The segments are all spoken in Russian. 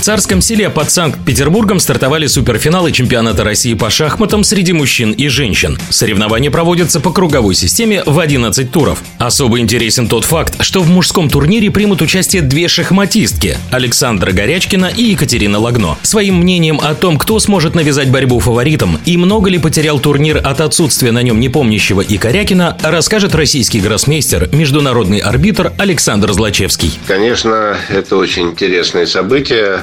В Царском селе под Санкт-Петербургом стартовали суперфиналы чемпионата России по шахматам среди мужчин и женщин. Соревнования проводятся по круговой системе в 11 туров. Особо интересен тот факт, что в мужском турнире примут участие две шахматистки – Александра Горячкина и Екатерина Лагно. Своим мнением о том, кто сможет навязать борьбу фаворитам и много ли потерял турнир от отсутствия на нем непомнящего и Корякина, расскажет российский гроссмейстер, международный арбитр Александр Злачевский. Конечно, это очень интересное событие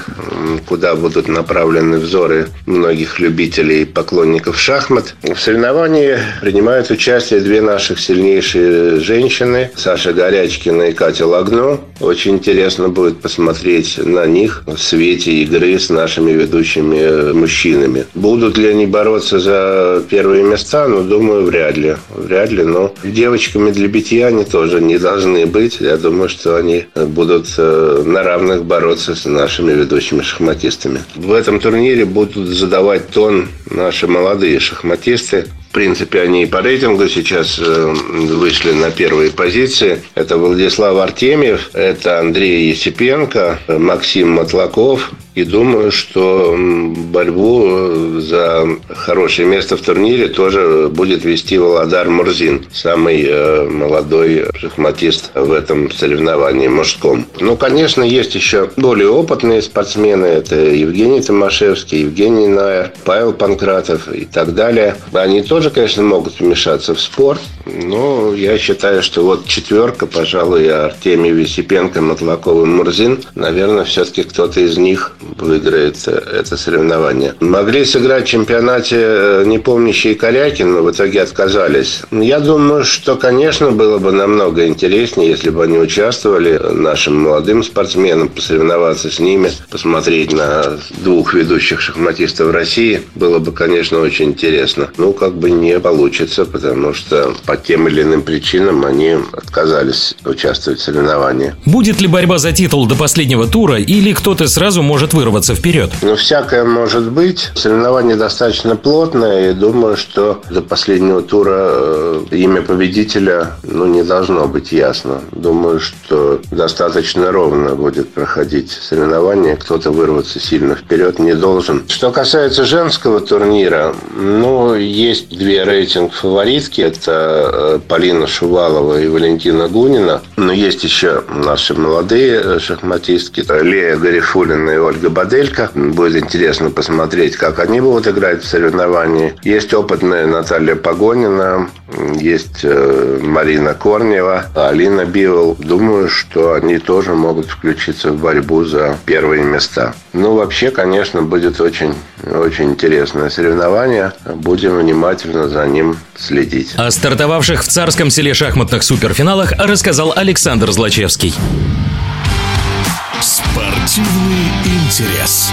куда будут направлены взоры многих любителей и поклонников шахмат. В соревновании принимают участие две наших сильнейшие женщины, Саша Горячкина и Катя Лагно. Очень интересно будет посмотреть на них в свете игры с нашими ведущими мужчинами. Будут ли они бороться за первые места? Ну, думаю, вряд ли. Вряд ли, но девочками для битья они тоже не должны быть. Я думаю, что они будут э, на равных бороться с нашими ведущими ведущими шахматистами. В этом турнире будут задавать тон наши молодые шахматисты. В принципе, они и по рейтингу сейчас э, вышли на первые позиции. Это Владислав Артемьев, это Андрей Есипенко, Максим Матлаков, и думаю, что борьбу э, за хорошее место в турнире тоже будет вести Володар Мурзин, самый э, молодой шахматист в этом соревновании мужском. Ну, конечно, есть еще более опытные спортсмены. Это Евгений Томашевский, Евгений Найер, Павел Панкратов и так далее. Они тоже, конечно, могут вмешаться в спорт. Но я считаю, что вот четверка, пожалуй, Артемий Висипенко, Матлаков и Мурзин, наверное, все-таки кто-то из них выиграет это соревнование. Могли сыграть в чемпионате э, непомнящие Корякин, но в итоге отказались. Я думаю, что, конечно, было бы намного интереснее, если бы они участвовали, нашим молодым спортсменам, посоревноваться с ними, посмотреть на двух ведущих шахматистов России. Было бы, конечно, очень интересно. Ну, как бы не получится, потому что по тем или иным причинам они отказались участвовать в соревновании. Будет ли борьба за титул до последнего тура или кто-то сразу может вырваться вперед? Ну, всякое может быть. Соревнование достаточно плотное, и думаю, что до последнего тура э, имя победителя ну, не должно быть ясно. Думаю, что достаточно ровно будет проходить соревнование. Кто-то вырваться сильно вперед не должен. Что касается женского турнира, ну, есть две рейтинг-фаворитки. Это э, Полина Шувалова и Валентина Гунина. Но есть еще наши молодые шахматистки. Лея Гарифулина и Ольга Баделька. Будет интересно посмотреть, как они будут играть в соревновании. Есть опытная Наталья Погонина, есть э, Марина Корнева, Алина Бивол. Думаю, что они тоже могут включиться в борьбу за первые места. Ну, вообще, конечно, будет очень, очень интересное соревнование. Будем внимательно за ним следить. О стартовавших в Царском селе шахматных суперфиналах рассказал Александр Злачевский. Спортивный интерес.